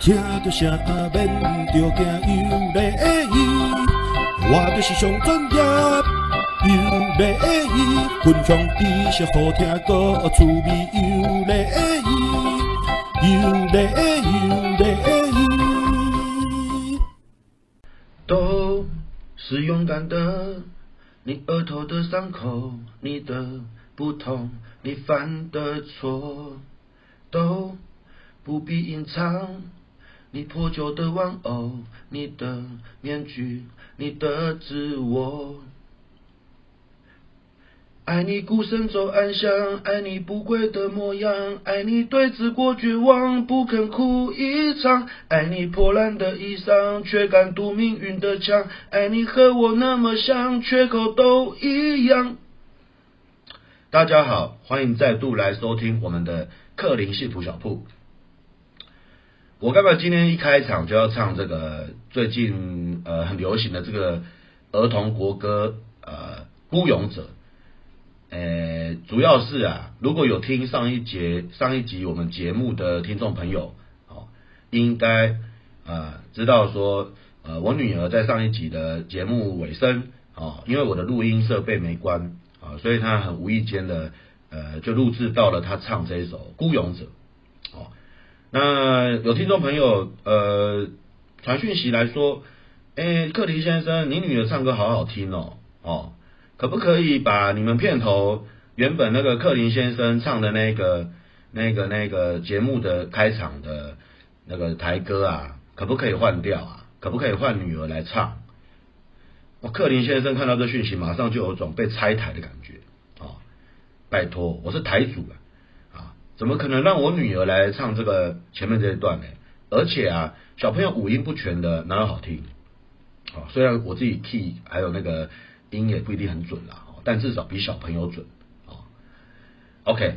听着声免着惊有礼仪，我就是上专业有礼仪，分享知识好听个趣味有礼仪，有礼有礼仪。都是勇敢的，你额头的伤口，你的不同，你犯的错，都不必隐藏。你破旧的玩偶，你的面具，你的自我。爱你孤身走暗巷，爱你不跪的模样，爱你对自过绝望，不肯哭一场。爱你破烂的衣裳，却敢堵命运的枪。爱你和我那么像，缺口都一样。大家好，欢迎再度来收听我们的克林幸福小铺。我干嘛今天一开场就要唱这个最近呃很流行的这个儿童国歌呃《孤勇者》？呃，主要是啊，如果有听上一节上一集我们节目的听众朋友，哦，应该啊知道说，呃，我女儿在上一集的节目尾声，哦，因为我的录音设备没关啊，所以她很无意间的呃就录制到了她唱这一首《孤勇者》。那有听众朋友呃传讯息来说，哎，克林先生，你女儿唱歌好好听哦，哦，可不可以把你们片头原本那个克林先生唱的那个那个那个节目的开场的那个台歌啊，可不可以换掉啊？可不可以换女儿来唱？我克林先生看到这讯息，马上就有种被拆台的感觉啊！拜托，我是台主啊！怎么可能让我女儿来唱这个前面这一段呢？而且啊，小朋友五音不全的哪有好听？啊，虽然我自己 key 还有那个音也不一定很准啦，但至少比小朋友准。啊，OK，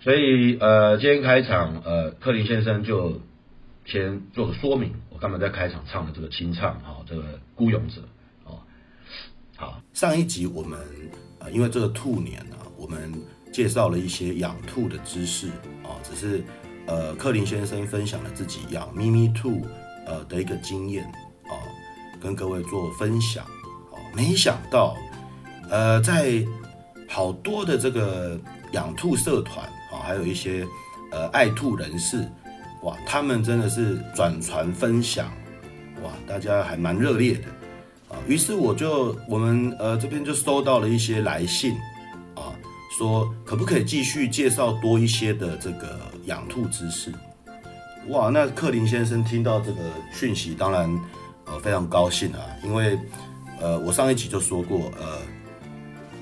所以呃，今天开场呃，克林先生就先做个说明，我干嘛在开场唱的这个清唱啊，这个孤勇者啊。好，上一集我们呃，因为这个兔年呢，我们。介绍了一些养兔的知识啊，只是呃，克林先生分享了自己养咪咪兔呃的一个经验啊，跟各位做分享啊。没想到呃，在好多的这个养兔社团啊，还有一些呃爱兔人士哇，他们真的是转传分享哇，大家还蛮热烈的啊。于是我就我们呃这边就收到了一些来信。说可不可以继续介绍多一些的这个养兔知识？哇，那克林先生听到这个讯息，当然呃非常高兴啊，因为呃我上一集就说过，呃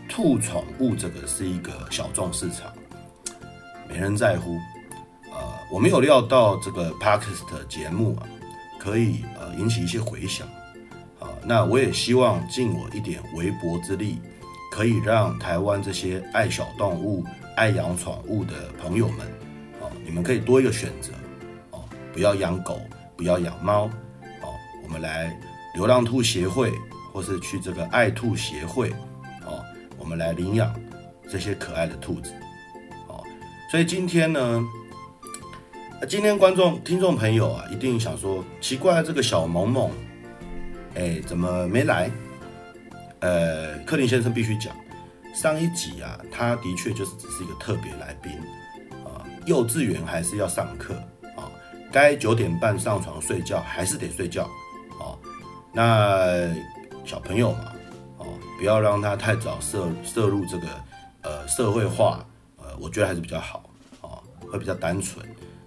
兔宠物这个是一个小众市场，没人在乎。呃，我没有料到这个 Podcast 节目啊，可以呃引起一些回响啊，那我也希望尽我一点微薄之力。可以让台湾这些爱小动物、爱养宠物的朋友们，哦，你们可以多一个选择，哦，不要养狗，不要养猫，哦，我们来流浪兔协会，或是去这个爱兔协会，哦，我们来领养这些可爱的兔子，哦，所以今天呢，今天观众、听众朋友啊，一定想说，奇怪，这个小萌萌，哎，怎么没来？呃，柯林先生必须讲，上一集啊，他的确就是只是一个特别来宾啊。幼稚园还是要上课啊，该九点半上床睡觉还是得睡觉啊。那小朋友嘛，啊，不要让他太早涉涉入这个呃社会化，呃，我觉得还是比较好啊，会比较单纯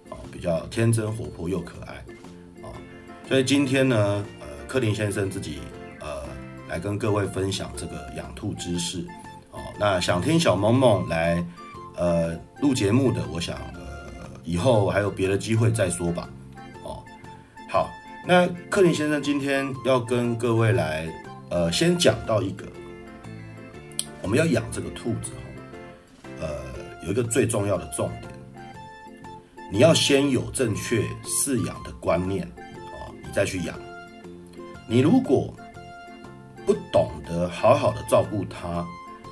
啊，比较天真活泼又可爱啊。所以今天呢，呃，柯林先生自己。来跟各位分享这个养兔知识，哦，那想听小萌萌来，呃，录节目的，我想，呃，以后还有别的机会再说吧，哦，好，那克林先生今天要跟各位来，呃，先讲到一个，我们要养这个兔子，哈。呃，有一个最重要的重点，你要先有正确饲养的观念，哦，你再去养，你如果不懂得好好的照顾它，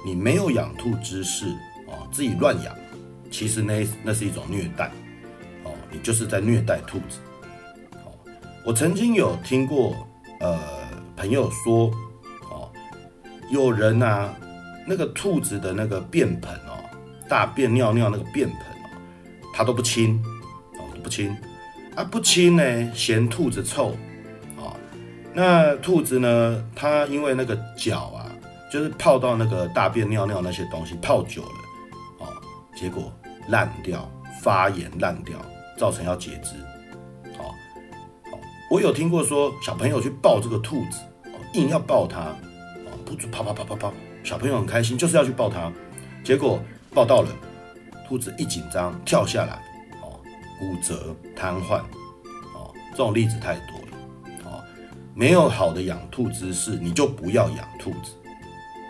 你没有养兔知识哦，自己乱养，其实那那是一种虐待哦，你就是在虐待兔子哦。我曾经有听过，呃，朋友说，哦，有人啊，那个兔子的那个便盆哦，大便尿尿那个便盆哦，他都不清，哦，都不清，啊，不清呢，嫌兔子臭，那兔子呢，它因为那个脚啊，就是泡到那个大便尿尿那些东西泡久了，哦，结果烂掉，发炎烂掉，造成要截肢。哦我有听过说，小朋友去抱这个兔子，哦硬要抱它，哦，不准跑跑跑跑跑，小朋友很开心，就是要去抱它，结果抱到了，兔子一紧张跳下来，哦，骨折瘫痪，哦，这种例子太多，没有好的养兔知识，你就不要养兔子，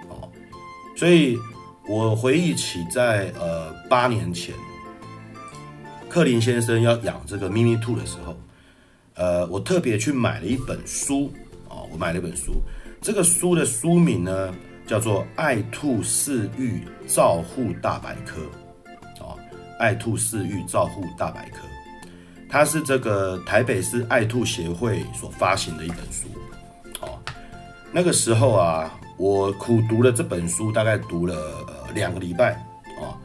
哦，所以我回忆起在呃八年前，克林先生要养这个咪咪兔的时候。呃，我特别去买了一本书哦，我买了一本书，这个书的书名呢叫做《爱兔饲育照护大百科》哦，《爱兔饲育照护大百科》，它是这个台北市爱兔协会所发行的一本书哦。那个时候啊，我苦读了这本书，大概读了呃两个礼拜哦，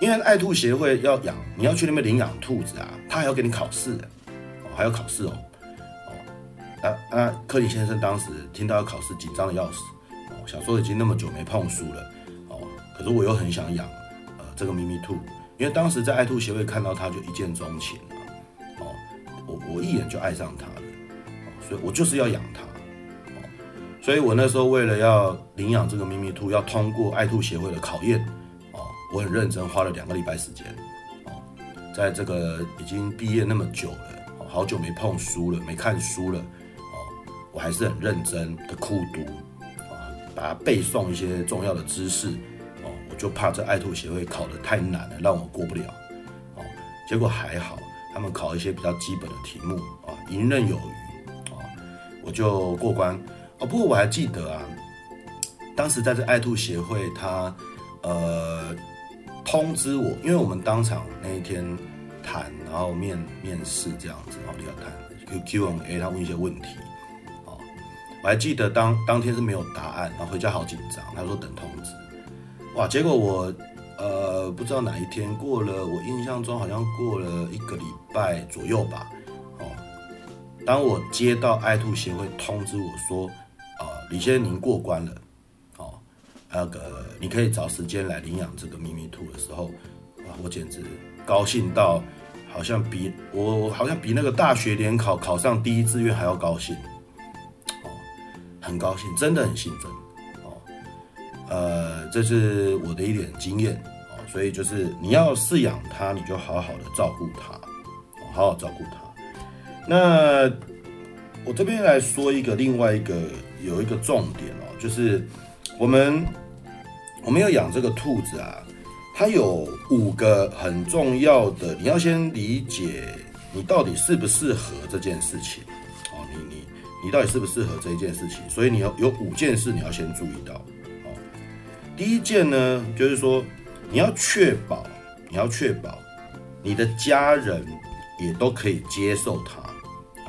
因为爱兔协会要养，你要去那边领养兔子啊，他还要给你考试哦。还要考试哦，哦，啊啊！柯林先生当时听到要考试，紧张的要死哦，想说已经那么久没碰书了哦，可是我又很想养呃这个咪咪兔，因为当时在爱兔协会看到它就一见钟情，我一眼就爱上它了，哦，所以我就是要养它，哦，所以我那时候为了要领养这个咪咪兔，要通过爱兔协会的考验，哦，我很认真，花了两个礼拜时间，哦，在这个已经毕业那么久了。好久没碰书了，没看书了，哦，我还是很认真的苦读，啊，把它背诵一些重要的知识，哦，我就怕这爱兔协会考得太难了，让我过不了，哦，结果还好，他们考一些比较基本的题目，啊，游刃有余，啊，我就过关，哦，不过我还记得啊，当时在这爱兔协会，他呃通知我，因为我们当场那一天。谈，然后面面试这样子，然后你要谈 Q Q&A，他问一些问题，啊，我还记得当当天是没有答案，然后回家好紧张，他说等通知，哇，结果我呃不知道哪一天过了，我印象中好像过了一个礼拜左右吧，哦，当我接到爱兔协会通知我说，啊、李先生您过关了，哦，那个你可以找时间来领养这个咪咪兔的时候，哇，我简直。高兴到好像比我好像比那个大学联考考上第一志愿还要高兴哦，很高兴，真的很兴奋。呃，这是我的一点经验哦，所以就是你要饲养它，你就好好的照顾它，好好照顾它。那我这边来说一个另外一个有一个重点哦，就是我们我们要养这个兔子啊。它有五个很重要的，你要先理解你到底适不适合这件事情，哦，你你你到底适不适合这一件事情，所以你要有五件事你要先注意到，第一件呢，就是说你要确保，你要确保你的家人也都可以接受它，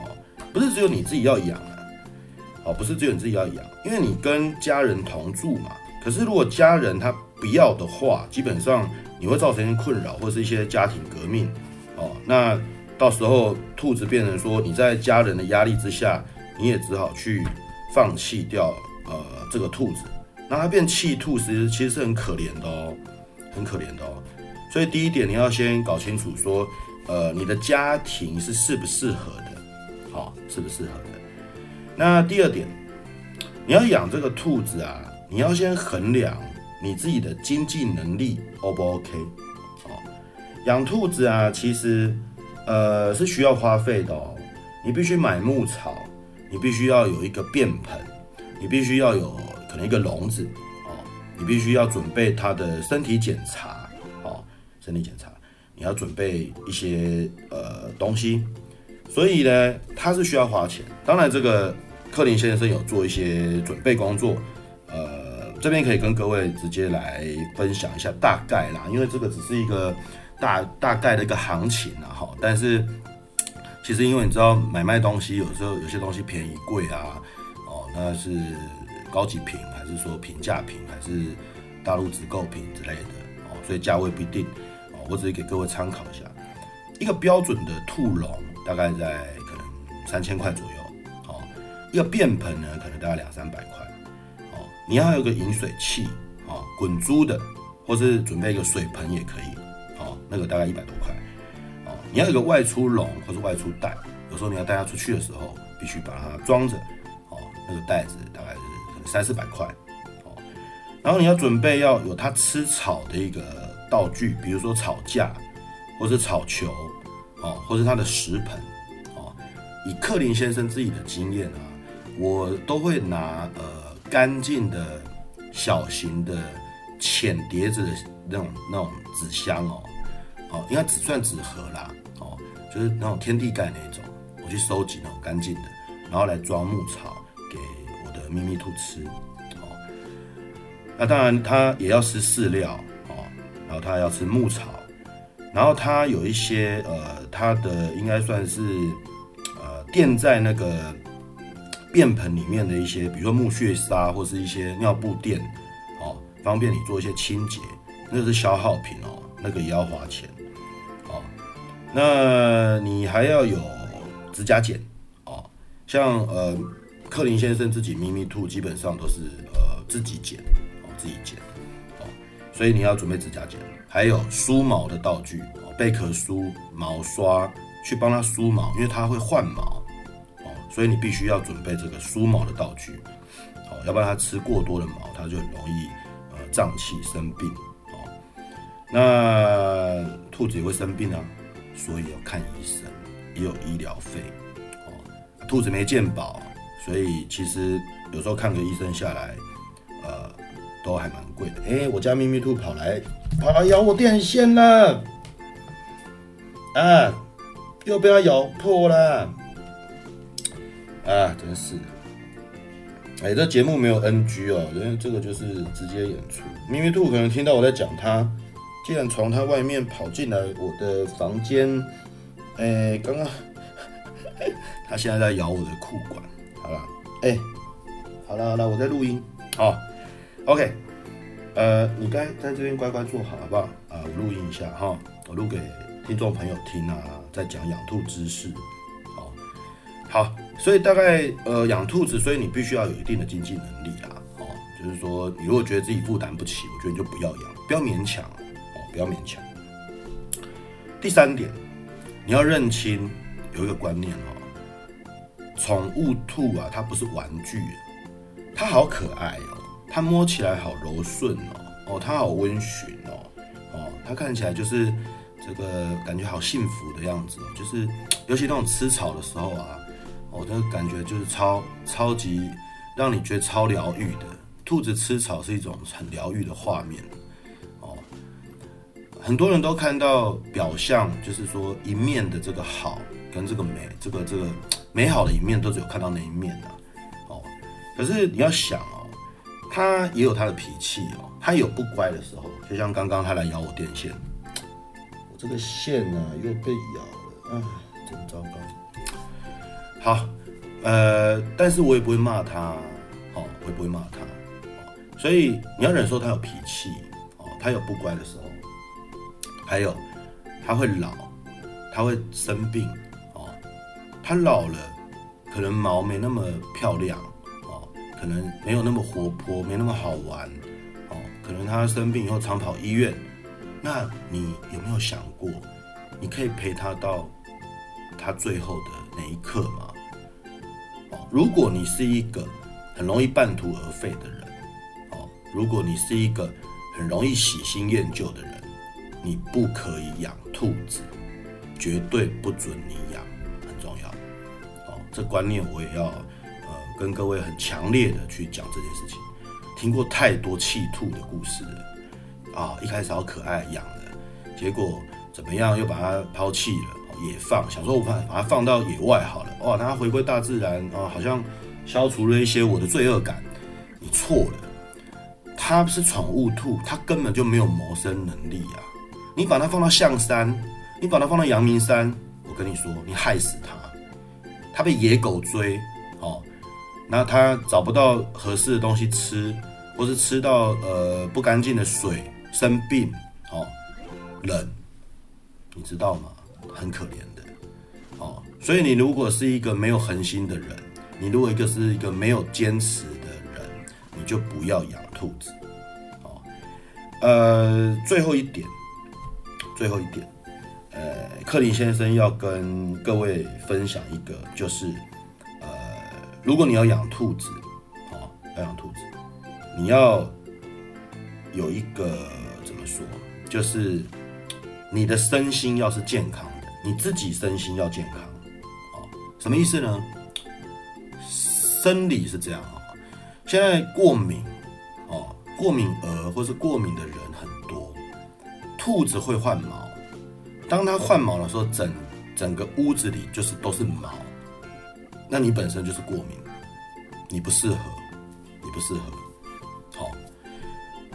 哦，不是只有你自己要养啊，哦，不是只有你自己要养，因为你跟家人同住嘛，可是如果家人他不要的话，基本上你会造成困扰，或是一些家庭革命，哦，那到时候兔子变成说你在家人的压力之下，你也只好去放弃掉呃这个兔子，那它变弃兔，其实其实是很可怜的哦，很可怜的哦。所以第一点你要先搞清楚说，呃，你的家庭是适不适合的，好，适不适合的。那第二点，你要养这个兔子啊，你要先衡量。你自己的经济能力 O 不 OK？哦，养兔子啊，其实呃是需要花费的哦。你必须买牧草，你必须要有一个便盆，你必须要有可能一个笼子哦，你必须要准备它的身体检查哦，身体检查，你要准备一些呃东西，所以呢，它是需要花钱。当然，这个克林先生有做一些准备工作，呃。这边可以跟各位直接来分享一下大概啦，因为这个只是一个大大概的一个行情啊，哈。但是其实因为你知道买卖东西有时候有些东西便宜贵啊，哦，那是高级品还是说平价品还是大陆直购品之类的哦，所以价位不一定哦，我只是给各位参考一下，一个标准的兔笼大概在可能三千块左右哦，一个便盆呢可能大概两三百块哦，你要有个饮水器哦，滚珠的，或是准备一个水盆也可以哦，那个大概一百多块哦。你要有个外出笼或是外出袋，有时候你要带它出去的时候，必须把它装着，哦，那个袋子大概三四百块，哦，然后你要准备要有它吃草的一个道具，比如说草架，或是草球，哦，或是它的食盆，哦，以克林先生自己的经验啊，我都会拿呃干净的小型的浅碟子的那种那种纸箱哦，哦，应该只算纸盒啦。哦就是那种天地盖那种，我去收集那种干净的，然后来装牧草。咪咪兔吃。哦，那当然它也要吃饲料哦，然后它要吃牧草，然后它有一些呃，它的应该算是呃垫在那个便盆里面的一些，比如说木屑沙或是一些尿布垫哦，方便你做一些清洁，那是消耗品哦，那个也要花钱。哦那你还要有指甲剪哦，像呃克林先生自己咪咪兔基本上都是呃自己剪哦，自己剪哦，所以你要准备指甲剪，还有梳毛的道具哦，贝壳梳、毛刷去帮它梳毛，因为它会换毛哦，所以你必须要准备这个梳毛的道具哦，要不然它吃过多的毛，它就很容易呃胀气生病哦。那兔子也会生病啊。所以要看医生，也有医疗费哦。兔子没健保，所以其实有时候看个医生下来，呃，都还蛮贵的。哎、我家咪咪兔跑来，跑来咬我电线了，啊，又被它咬破了，啊，真是。哎、欸，这节目没有 NG 哦，因为这个就是直接演出。咪咪兔可能听到我在讲它。竟然从它外面跑进来我的房间，哎、刚刚 它现在在咬我的裤管，哎、欸，好了好了，我在录音，好，OK，呃，你该在这边乖乖坐好，好不好？啊，我录音一下哈，我录给听众朋友听啊，在讲养兔知识，好，好，所以大概呃养兔子，所以你必须要有一定的经济能力啦，哦，就是说你如果觉得自己负担不起，我觉得你就不要养，不要勉强哦。不要勉强。第三点，你要认清有一个观念哦，宠物兔啊，它不是玩具，它好可爱哦，它摸起来好柔顺哦，哦，它好温驯哦，哦，它看起来就是这个感觉好幸福的样子哦，就是 尤其那种吃草的时候啊，哦，这个感觉就是超超级让你觉得超疗愈的。兔子吃草是一种很疗愈的画面哦。很多人都看到表象，就是说一面的这个好跟这个美，这个这个 美好的一面都只有看到那一面的哦。可是你要想哦，他也有他的脾气哦，他有不乖的时候，就像刚刚他来咬我电线，我这个线呢又被咬了，哎，真糟糕。好，呃，但是我也不会骂他，哦，我也不会骂他，所以你要忍受他有脾气哦，他有不乖的时候。还有，它会老，它会生病。它老了，可能毛没那么漂亮哦，可能没有那么活泼，没那么好玩哦。可能它生病以后常跑医院，那你有没有想过，你可以陪它到它最后的那一刻吗？哦，如果你是一个很容易半途而废的人，哦，如果你是一个很容易喜新厌旧的人。你不可以养兔子，绝对不准你养，这观念我也要呃跟各位很强烈的去讲这件事情。听过太多弃兔的故事了啊，一开始好可爱养了，结果怎么样又把它抛弃了，野放，想说我把把它放到野外好了，哇，它回归大自然啊，好像消除了一些我的罪恶感。你错了，它是宠物兔，它根本就没有谋生能力啊。你把它放到象山，你把它放到阳明山，我跟你说，你害死它，它被野狗追，哦，那它找不到合适的东西吃，或是吃到呃不干净的水，生病，哦，冷，你知道吗？很可怜的，哦，所以你如果是一个没有恒心的人，你如果一个是一个没有坚持的人，你就不要养兔子，哦，呃，最后一点，最后一点。呃，克林先生要跟各位分享一个，就是，呃，如果你要养兔子，哦，要养兔子，你要有一个怎么说，就是你的身心要是健康的，你自己身心要健康，哦，什么意思呢？生理是这样啊，现在过敏，哦，过敏儿或是过敏的人很多，兔子会换毛。当它换毛的时候，整整个屋子里就是都是毛，那你本身就是过敏，你不适合，你不适合，好，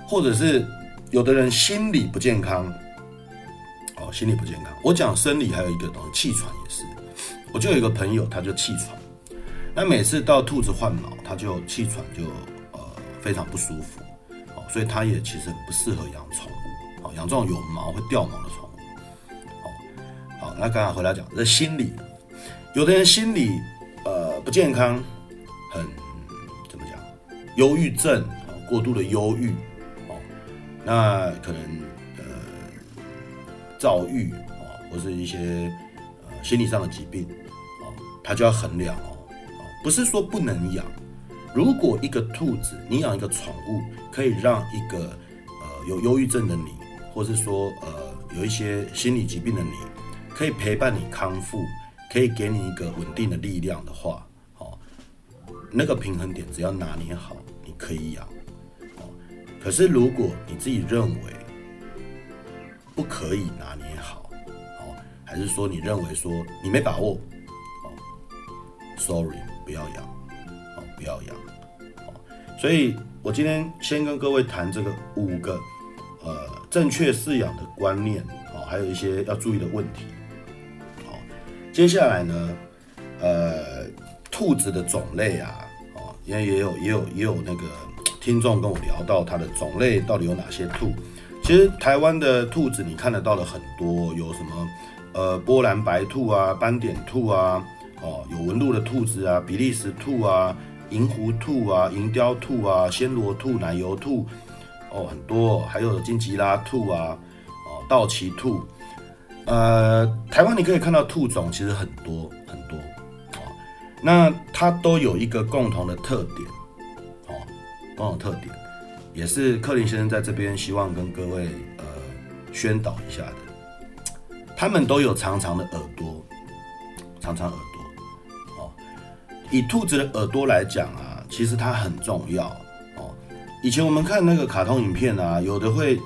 或者是有的人心理不健康，哦，心理不健康。我讲生理还有一个东西，气喘也是。我就有一个朋友，他就气喘，那每次到兔子换毛，他就气喘就呃非常不舒服，哦，所以他也其实不适合养宠物，哦，养这种有毛会掉毛的宠物。那刚刚回来讲，这心理，有的人心理呃不健康，很怎么讲，忧郁症啊，过度的忧郁哦，那可能呃躁郁啊，或是一些呃心理上的疾病哦，他就要衡量哦，不是说不能养，如果一个兔子，你养一个宠物，可以让一个呃有忧郁症的你，或是说呃有一些心理疾病的你。可以陪伴你康复，可以给你一个稳定的力量的话，哦，那个平衡点只要拿捏好，你可以养，哦。可是如果你自己认为不可以拿捏好，哦，还是说你认为说你没把握，哦，sorry，不要养，哦，不要养，哦。所以我今天先跟各位谈这个五个呃正确饲养的观念，哦，还有一些要注意的问题。接下来呢，呃，兔子的种类啊，哦，因为也有也有也有那个听众跟我聊到它的种类到底有哪些兔。其实台湾的兔子你看得到的很多，有什么呃波兰白兔啊、斑点兔啊，哦，有纹路的兔子啊、比利时兔啊、银狐兔啊、银雕兔啊、暹罗兔、奶油兔，哦，很多，还有金吉拉兔啊，哦，道奇兔。呃，台湾你可以看到兔种其实很多很多，哦，那它都有一个共同的特点，哦，共同特点，也是克林先生在这边希望跟各位呃宣导一下的，他们都有长长的耳朵，长长耳朵，哦，以兔子的耳朵来讲啊，其实它很重要，哦，以前我们看那个卡通影片啊，有的会。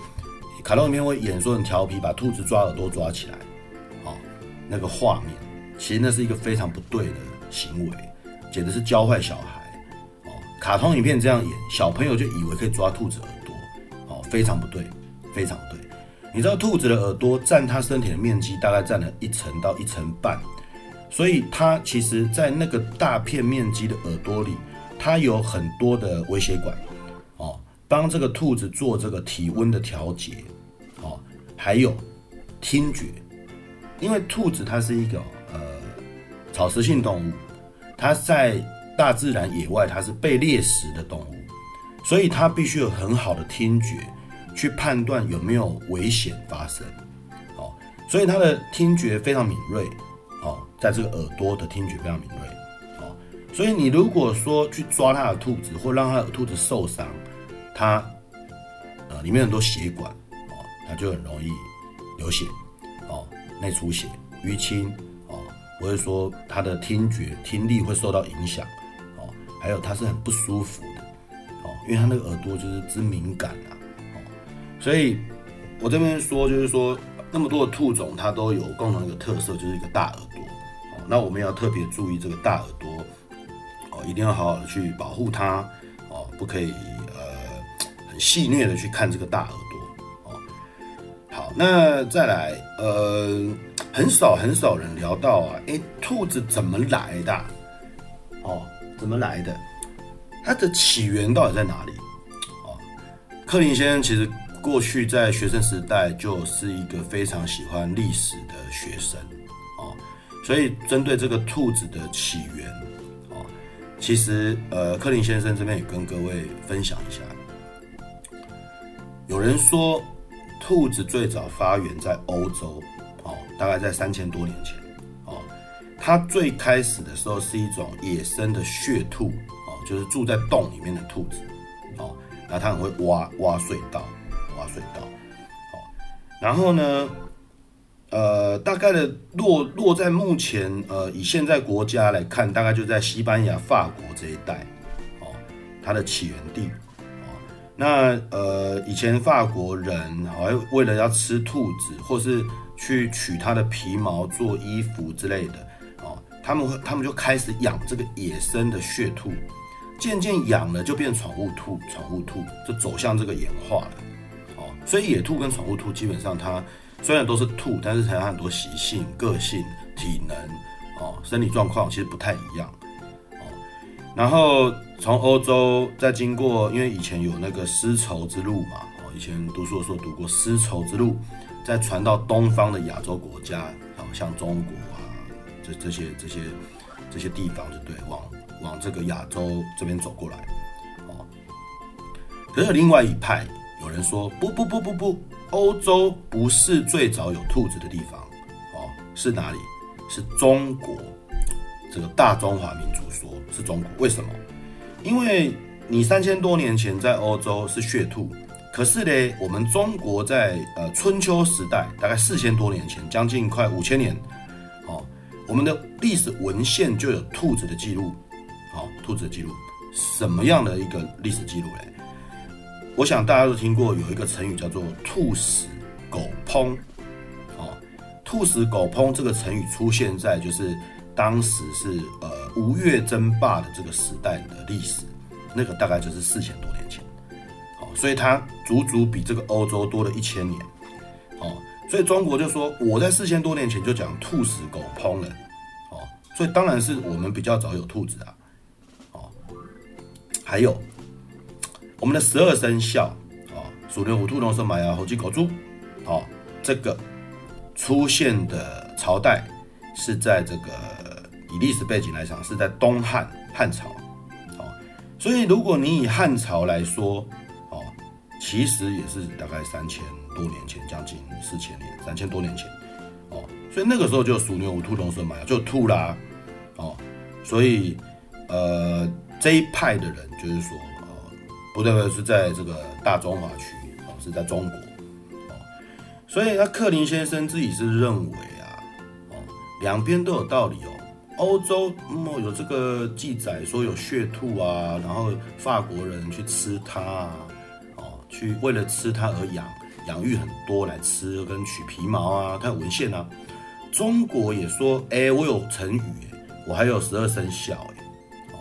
卡通里面会演说很调皮，把兔子抓耳朵抓起来，哦，那个画面，其实那是一个非常不对的行为，简直是教坏小孩，哦，卡通影片这样演，小朋友就以为可以抓兔子耳朵，哦，非常不对，非常不对。你知道兔子的耳朵占它身体的面积大概占了一层到一层半，所以它其实在那个大片面积的耳朵里，它有很多的微血管，哦，帮这个兔子做这个体温的调节。还有听觉，因为兔子它是一个呃草食性动物，它在大自然野外它是被猎食的动物，所以它必须有很好的听觉去判断有没有危险发生。哦，所以它的听觉非常敏锐。哦，在这个耳朵的听觉非常敏锐。哦，所以你如果说去抓它的兔子，或让它的兔子受伤，它呃里面很多血管。就很容易流血，哦，内出血、淤青，哦，或者说他的听觉、听力会受到影响，哦，还有他是很不舒服的，哦，因为他那个耳朵就是之敏感啊，哦，所以我这边说就是说，那么多的兔种它都有共同一个特色，就是一个大耳朵，哦，那我们要特别注意这个大耳朵，哦，一定要好好的去保护它，哦，不可以呃很戏谑的去看这个大耳。那再来，呃，很少很少人聊到啊，诶，兔子怎么来的？哦，怎么来的？它的起源到底在哪里？哦，克林先生其实过去在学生时代就是一个非常喜欢历史的学生哦，所以针对这个兔子的起源哦，其实呃，克林先生这边也跟各位分享一下。有人说，兔子最早发源在欧洲哦，大概在三千多年前哦，它最开始的时候是一种野生的穴兔。哦就是住在洞里面的兔子，哦，那它很会挖挖隧道，挖隧道，哦，然后呢，呃，大概的落落在目前，呃，以现在国家来看，大概就在西班牙、法国这一带，哦，它的起源地，那呃，以前法国人好像为了要吃兔子，或是去取它的皮毛做衣服之类的，哦，他们会他们就开始养这个野生的血兔。渐渐养了就变宠物兔，宠物兔就走向这个演化了，哦，所以野兔跟宠物兔基本上它虽然都是兔，但是它有很多习性、个性、体能，哦，生理状况其实不太一样，然后从欧洲再经过，因为以前有那个丝绸之路嘛，哦，以前读书的时候读过丝绸之路，再传到东方的亚洲国家，好像中国啊，这这些这些这些地方就对，往。往这个亚洲这边走过来，哦，可是另外一派有人说不不不不不，欧洲不是最早有兔子的地方，哦，是哪里？是中国，这个大中华民族说是中国，为什么？因为你三千多年前在欧洲是血兔，可是呢，我们中国在呃春秋时代，大概四千多年前，将近快五千年，哦，我们的历史文献就有兔子的记录。好，兔子的记录，什么样的一个历史记录嘞？我想大家都听过有一个成语叫做“兔死狗烹”。哦，“兔死狗烹”这个成语出现在就是当时是呃吴越争霸的这个时代的历史，那个大概就是四千多年前。好，所以它足足比这个欧洲多了一千年。哦，所以中国就说我在四千多年前就讲“兔死狗烹”了。哦，所以当然是我们比较早有兔子啊。还有我们的十二生肖啊，鼠牛虎兔龙蛇马羊猴鸡狗猪，哦，这个出现的朝代是在这个以历史背景来讲是在东汉汉朝，哦，所以如果你以汉朝来说，哦，其实也是大概三千多年前，将近四千年，三千多年前，哦，所以那个时候就鼠牛虎兔龙蛇马就兔啦，哦，所以呃。这一派的人就是说，呃，不对，不对是在这个大中华区，哦，是在中国，哦，所以那克林先生自己是认为啊，哦，两边都有道理哦。欧洲嗯有这个记载说有血兔啊，然后法国人去吃它啊，哦，去为了吃它而养养育很多来吃跟取皮毛啊，它有文献啊。中国也说，哎，我有成语，我还有十二生肖。哦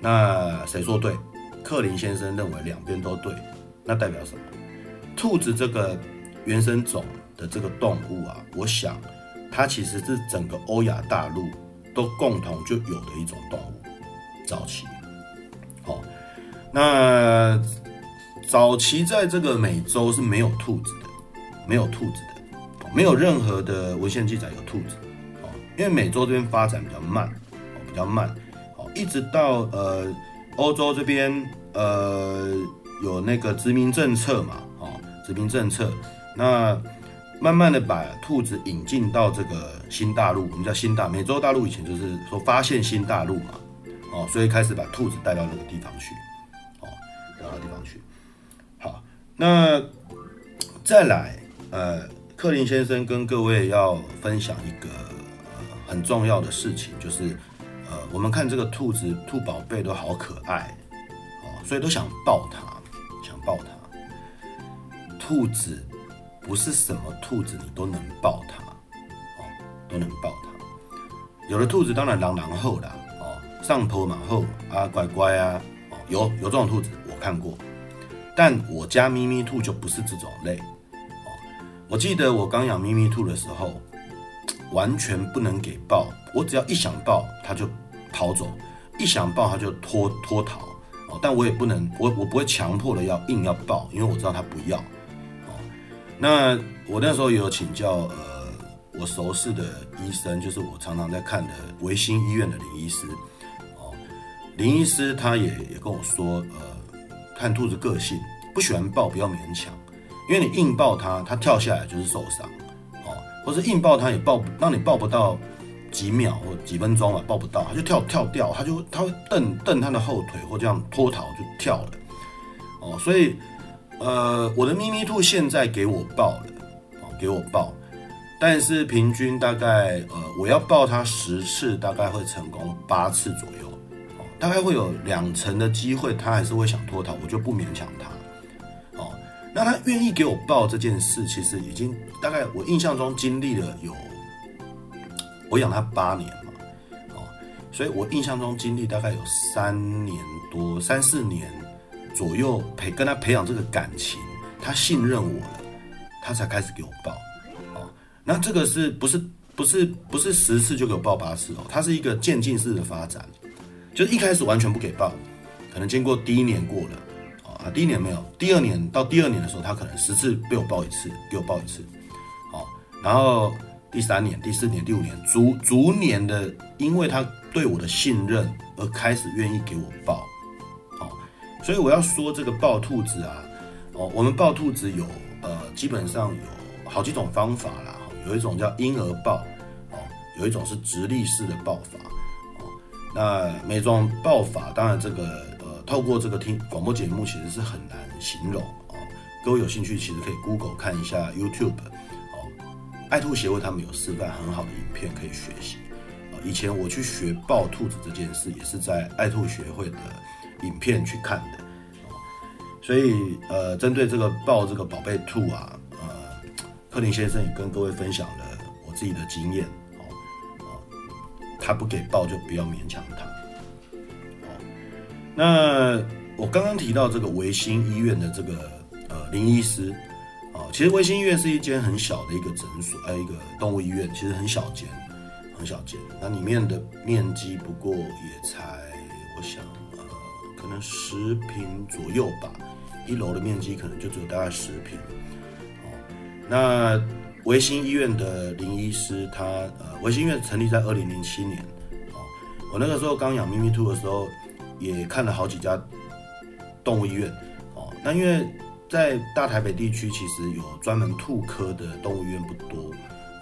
那谁说对？克林先生认为两边都对，那代表什么？兔子这个原生种的这个动物啊，我想它其实是整个欧亚大陆都共同就有的一种动物。早期，好，那早期在这个美洲是没有兔子的，没有兔子的，没有任何的文献记载有兔子，哦，因为美洲这边发展比较慢，哦，比较慢。一直到呃欧洲这边呃有那个殖民政策嘛，哦，殖民政策，那慢慢的把兔子引进到这个新大陆，我们叫新大美洲大陆，以前就是说发现新大陆嘛，哦，所以开始把兔子带到那个地方去，哦，带到地方去。好，那再来呃，克林先生跟各位要分享一个很重要的事情，就是。呃，我们看这个兔子、兔宝贝都好可爱哦，所以都想抱它，想抱它。兔子不是什么兔子你都能抱它哦，都能抱它。有的兔子当然狼狼后啦，哦，上头马后啊，乖乖啊，哦，有有这种兔子我看过，但我家咪咪兔就不是这种类哦。我记得我刚养咪咪兔的时候，完全不能给抱，我只要一想抱，它就逃走；一想抱，它就脱脱逃。哦，但我也不能，我我不会强迫的要硬要抱，因为我知道它不要。那我那时候有请教，呃，我熟识的医生，就是我常常在看的维新医院的林医师。哦，林医师他也也跟我说，呃，看兔子个性，不喜欢抱，不要勉强，因为你硬抱它，它跳下来就是受伤。哦，或是硬抱它也抱不，让你抱不到。几秒或几分钟啊，抱不到，它就跳跳掉，它就它会蹬蹬它的后腿或这样脱逃就跳了，哦，所以呃，我的咪咪兔现在给我抱了，哦，给我抱，但是平均大概呃，我要抱它十次，大概会成功八次左右，哦，大概会有两成的机会，它还是会想脱逃，我就不勉强它，哦，那它愿意给我抱这件事，其实已经大概我印象中经历了有。我养它八年嘛，哦，所以我印象中经历大概有三年多、三四年左右培跟他培养这个感情，他信任我了，他才开始给我抱，哦，那这个是不是不是不是十次就给我抱八次哦？它是一个渐进式的发展，就是一开始完全不给抱，可能经过第一年过了，啊，第一年没有，第二年到第二年的时候，他可能十次被我抱一次，给我抱一次，哦，然后。第三年、第四年、第五年，逐逐年的，因为他对我的信任而开始愿意给我抱，哦，所以我要说这个抱兔子啊，哦，我们抱兔子有呃，基本上有好几种方法啦，有一种叫婴儿抱，哦，有一种是直立式的抱法，哦，那每种抱法，当然这个呃，透过这个听广播节目其实是很难形容哦，各位有兴趣其实可以 Google 看一下 YouTube 哦。爱兔协会他们有示范很好的影片可以学习啊。以前我去学抱兔子这件事，也是在爱兔协会的影片去看的。所以呃，针对这个抱这个宝贝兔啊，呃，克林先生也跟各位分享了我自己的经验哦。他不给抱就不要勉强他。那我刚刚提到这个维新医院的这个呃林医师。其实维新医院是一间很小的一个诊所，还有一个动物医院，其实很小间，很小间。那里面的面积不过也才，我想，可能十平左右吧。一楼的面积可能就只有大概十平。哦，那维新医院的林医师他，呃，维新医院成立在二零零七年。哦，我那个时候刚养咪咪兔的时候，也看了好几家动物医院。哦，那因为。在大台北地区，其实有专门兔科的动物医院不多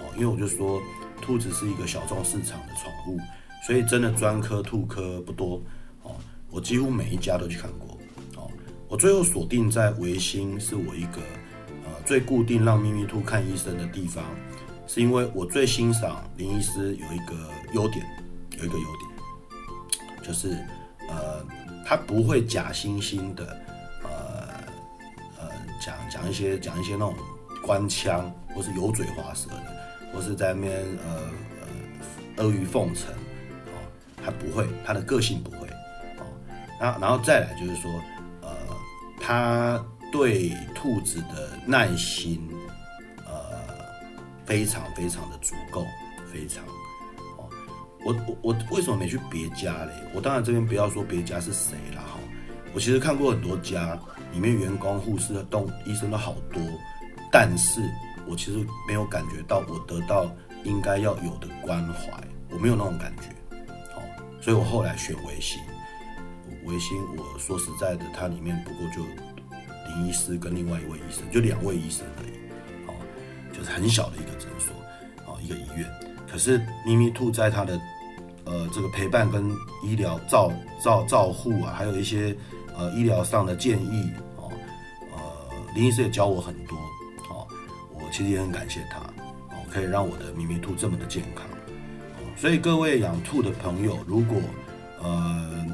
哦，因为我就说兔子是一个小众市场的宠物，所以真的专科兔科不多。我几乎每一家都去看过哦。我最后锁定在维新，是我一个呃最固定让咪咪兔看医生的地方，是因为我最欣赏林医师有一个优点，有一个优点，就是呃他不会假惺惺的呃呃。讲讲一些讲一些那种官腔，或是油嘴滑舌的，或是在那边呃呃阿谀奉承，哦，他不会，他的个性不，然后然后再来就是说，呃，他对兔子的耐心，呃，非常非常的足够，非常，哦，我我我为什么没去别家嘞？我当然这边不要说别家是谁了哈，我其实看过很多家。里面员工、护士、动医生都好多，但是我其实没有感觉到我得到应该要有的关怀，我没有那种感觉，哦，所以我后来选维新。维新，我说实在的，它里面不过就林医师跟另外一位医生，就两位医生而已，哦，就是很小的一个诊所，哦，一个医院。可是咪咪兔在它的呃这个陪伴跟医疗照照照护啊，还有一些呃医疗上的建议。林医师也教我很多，哦，我其实也很感谢他，哦，可以让我的咪咪兔这么的健康，所以各位养兔的朋友，如果，呃，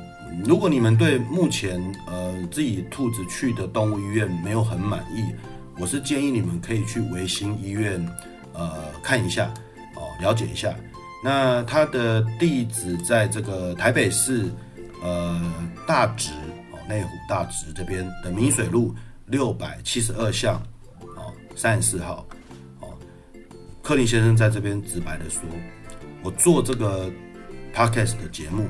如果你们对目前呃自己兔子去的动物医院没有很满意，我是建议你们可以去维新医院，呃，看一下，哦，了解一下。那它的地址在这个台北市，呃，大直，哦，内湖大直这边的明水路。六百七十二巷，哦，三十四号，哦，克林先生在这边直白的说，我做这个 podcast 的节目，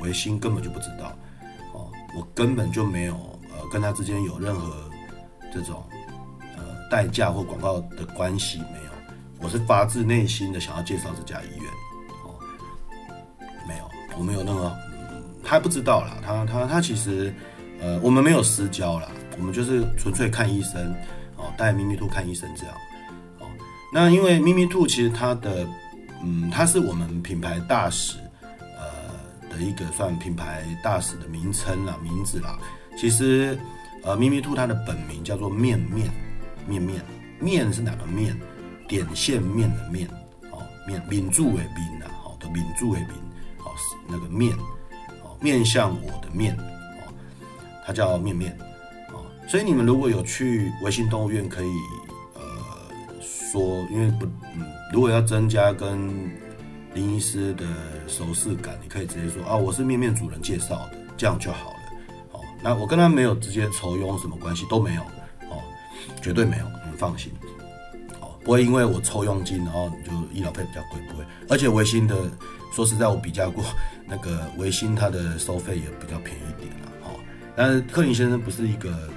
维新根本就不知道，哦，我根本就没有呃跟他之间有任何这种呃代价或广告的关系没有，我是发自内心的想要介绍这家医院，哦，没有，我没有那个，他不知道啦，他他他其实呃我们没有私交啦，我们就是纯粹看医生，哦，带咪咪兔看医生这样。哦那因为咪咪兔其实它的，嗯，它是我们品牌大使，的一个算品牌大使的名称啦，名字啦。其实，呃，咪咪兔它的本名叫做面面面面面是哪个面？点线面的面哦，面抿住为抿呐，好的抿住为抿，好那个面哦，面向我的面哦，它叫面面哦。所以你们如果有去维新动物园，可以呃。说，因为不，嗯，如果要增加跟林医师的熟识感，你可以直接说啊，我是面面主人介绍的，这样就好了。哦，那我跟他没有直接酬庸什么关系都没有，哦，绝对没有，你们放心。哦，不会因为我抽佣金，然后你就医疗费比较贵，不会。而且维新的，说实在，我比较过那个维新，它的收费也比较便宜一点了。哦，但是克林先生不是一个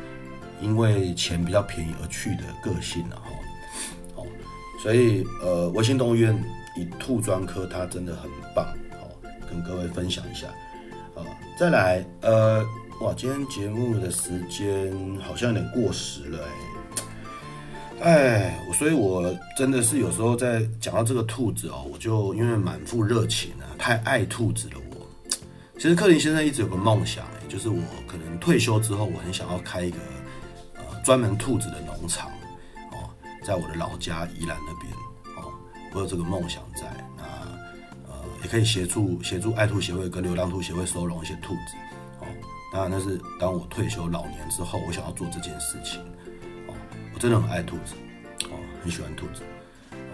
因为钱比较便宜而去的个性了。哈。所以，呃，维新动物园以兔专科，它真的很棒，好，跟各位分享一下。呃，再来，呃，哇，今天节目的时间好像有点过时了，哎，哎，所以我真的是有时候在讲到这个兔子哦，我就因为满腹热情啊，太爱兔子了。我其实克林先生一直有个梦想，哎，就是我可能退休之后，我很想要开一个呃专门兔子的农场。哦在我的老家宜兰那边，我有这个梦想在，那呃也可以协助协助爱兔协会跟流浪兔协会收容一些兔子，哦，当然那是当我退休老年之后，我想要做这件事情，哦，我真的很爱兔子，哦，很喜欢兔子，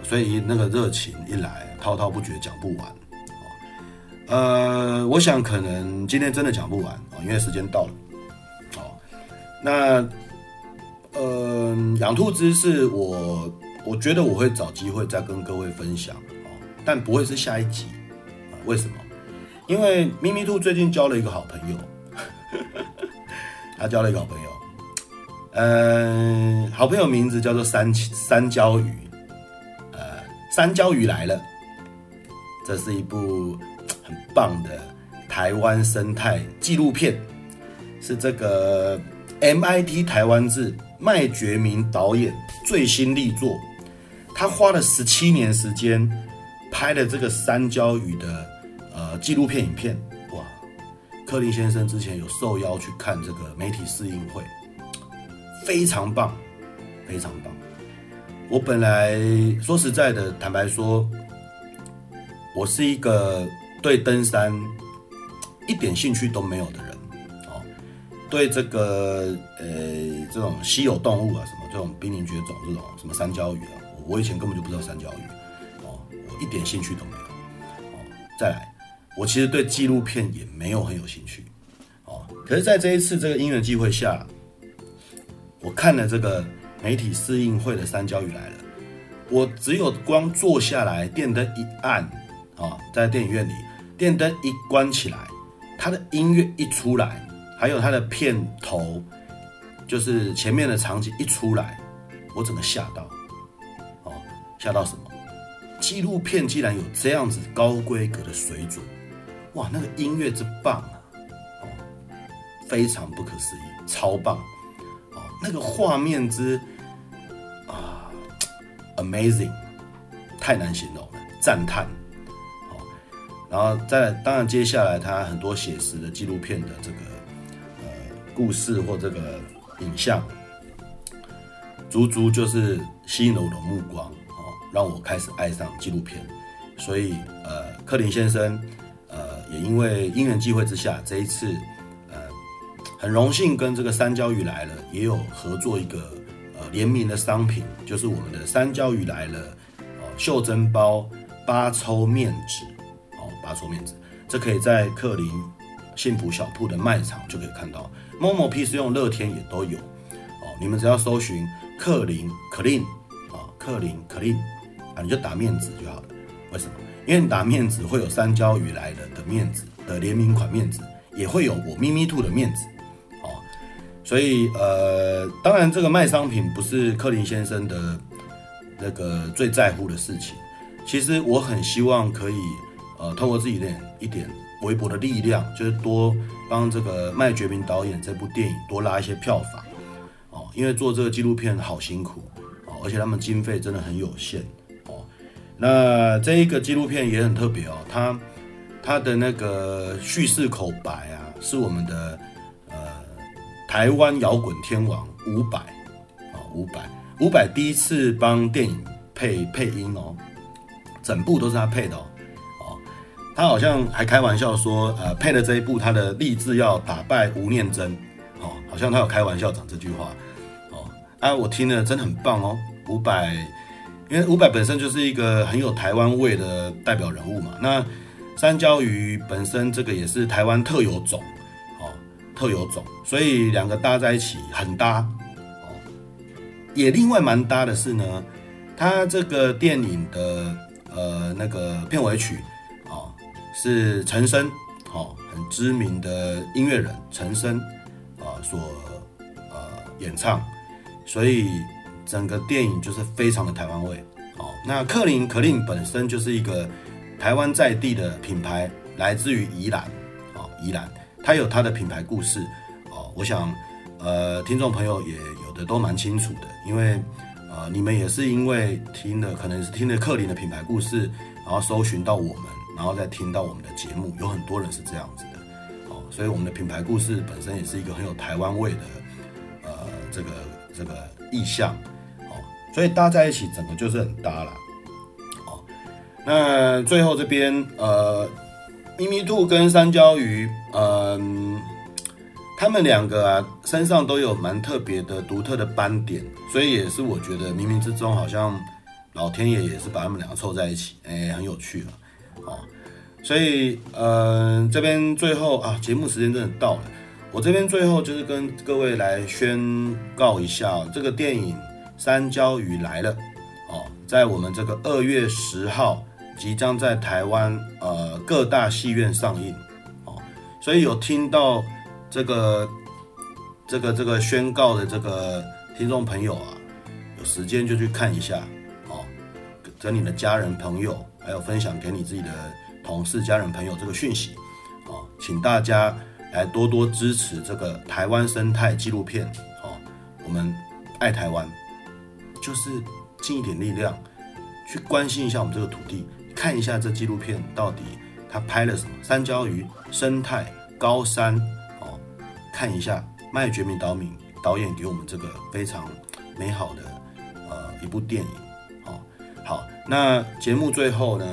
所以那个热情一来，滔滔不绝讲不完，哦，呃，我想可能今天真的讲不完啊，因为时间到了，哦，那。嗯，养兔子是我我觉得我会找机会再跟各位分享哦，但不会是下一集啊？为什么？因为咪咪兔最近交了一个好朋友，他交了一个好朋友，嗯，好朋友名字叫做三三椒鱼，呃，三椒鱼来了，这是一部很棒的台湾生态纪录片，是这个 MIT 台湾志。麦觉明导演最新力作，他花了十七年时间拍了这个三焦鱼的呃纪录片影片。哇，柯林先生之前有受邀去看这个媒体试映会，非常棒，非常棒。我本来说实在的，坦白说，我是一个对登山一点兴趣都没有的人。对这个呃这种稀有动物啊，什么这种濒临绝种这种什么三焦鱼啊，我以前根本就不知道三角鱼哦，我一点兴趣都没有哦。再来，我其实对纪录片也没有很有兴趣哦。可是在这一次这个因缘机会下，我看了这个媒体试映会的三角鱼来了，我只有光坐下来，电灯一按啊，在电影院里，电灯一关起来，它的音乐一出来。还有它的片头，就是前面的场景一出来，我整个吓到，吓到什么？纪录片竟然有这样子高规格的水准，哇，那个音乐之棒啊，哦，非常不可思议，超棒，哦，那个画面之啊，amazing，太难形容了，赞叹，哦，然后再当然接下来他很多写实的纪录片的这个呃。故事或这个影像，足足就是吸引了我的目光，让我开始爱上纪录片。所以，呃，克林先生，呃，也因为因缘际会之下，这一次，呃，很荣幸跟这个山椒鱼来了，也有合作一个呃联名的商品，就是我们的三椒鱼来了，哦，袖珍包八抽面纸，哦，八抽面纸，这可以在克林幸福小铺的卖场就可以看到。Momo 平时用乐天也都有哦，你们只要搜寻克林 Clean 啊，克林 Clean 啊，你就打面子就好了。为什么？因为你打面子会有三焦鱼来了的面子的联名款面子，也会有我咪咪兔的面子，哦，所以呃，当然这个卖商品不是克林先生的那个最在乎的事情。其实我很希望可以呃，透过自己的一点微薄的力量，就是多帮这个麦觉明导演这部电影多拉一些票房，哦，因为做这个纪录片好辛苦，哦，而且他们经费真的很有限。那这一个纪录片也很特别哦，它它的那个叙事口白啊，是我们的呃台湾摇滚天王伍佰啊，伍佰伍佰第一次帮电影配配音哦，整部都是他配的哦，哦，他好像还开玩笑说，呃，配了这一部他的立志要打败吴念真哦，好像他有开玩笑讲这句话哦，啊，我听了真的很棒哦，伍佰。因为伍佰本身就是一个很有台湾味的代表人物嘛，那山椒鱼本身这个也是台湾特有种，哦，特有种，所以两个搭在一起很搭，哦，也另外蛮搭的是呢，他这个电影的呃那个片尾曲，哦，是陈升，哦，很知名的音乐人陈升，啊所呃演唱，所以。整个电影就是非常的台湾味，哦，那克林可令本身就是一个台湾在地的品牌，来自于宜兰，哦，宜兰，它有它的品牌故事，哦，我想，呃，听众朋友也有的都蛮清楚的，因为，呃，你们也是因为听了，可能是听了克林的品牌故事，然后搜寻到我们，然后再听到我们的节目，有很多人是这样子的，哦，所以我们的品牌故事本身也是一个很有台湾味的，呃，这个这个意象。所以搭在一起，整个就是很搭了。哦，那最后这边，呃，咪咪兔跟三椒鱼，嗯、呃，他们两个啊，身上都有蛮特别的、独特的斑点，所以也是我觉得冥冥之中，好像老天爷也是把他们两个凑在一起，哎、很有趣了。哦，所以，呃，这边最后啊，节目时间真的到了，我这边最后就是跟各位来宣告一下这个电影。山椒鱼来了，哦，在我们这个二月十号即将在台湾呃各大戏院上映，哦，所以有听到这个这个这个宣告的这个听众朋友啊，有时间就去看一下，哦，跟你的家人朋友，还有分享给你自己的同事、家人朋友这个讯息，哦，请大家来多多支持这个台湾生态纪录片，哦，我们爱台湾。就是尽一点力量，去关心一下我们这个土地，看一下这纪录片到底他拍了什么，三焦鱼、生态、高山哦，看一下麦觉明导演导演给我们这个非常美好的呃一部电影，哦，好，那节目最后呢，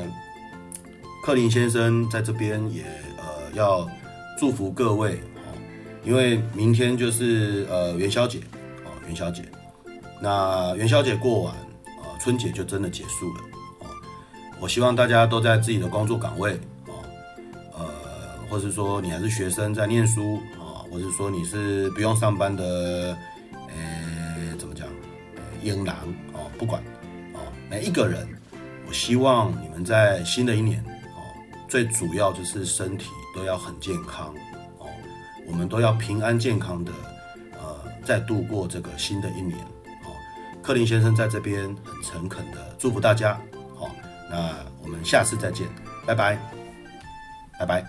克林先生在这边也呃要祝福各位哦，因为明天就是呃元宵节哦，元宵节。那元宵节过完，啊，春节就真的结束了，哦。我希望大家都在自己的工作岗位，哦，呃，或是说你还是学生在念书，啊，或者说你是不用上班的，呃，怎么讲，呃，婴儿，哦，不管，哦，每一个人，我希望你们在新的一年，哦，最主要就是身体都要很健康，哦，我们都要平安健康的，呃，再度过这个新的一年。克林先生在这边很诚恳的祝福大家，好，那我们下次再见，拜拜，拜拜。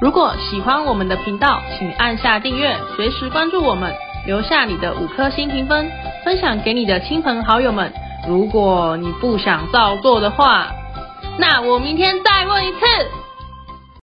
如果喜欢我们的频道，请按下订阅，随时关注我们，留下你的五颗星评分，分享给你的亲朋好友们。如果你不想照做的话，那我明天再问一次。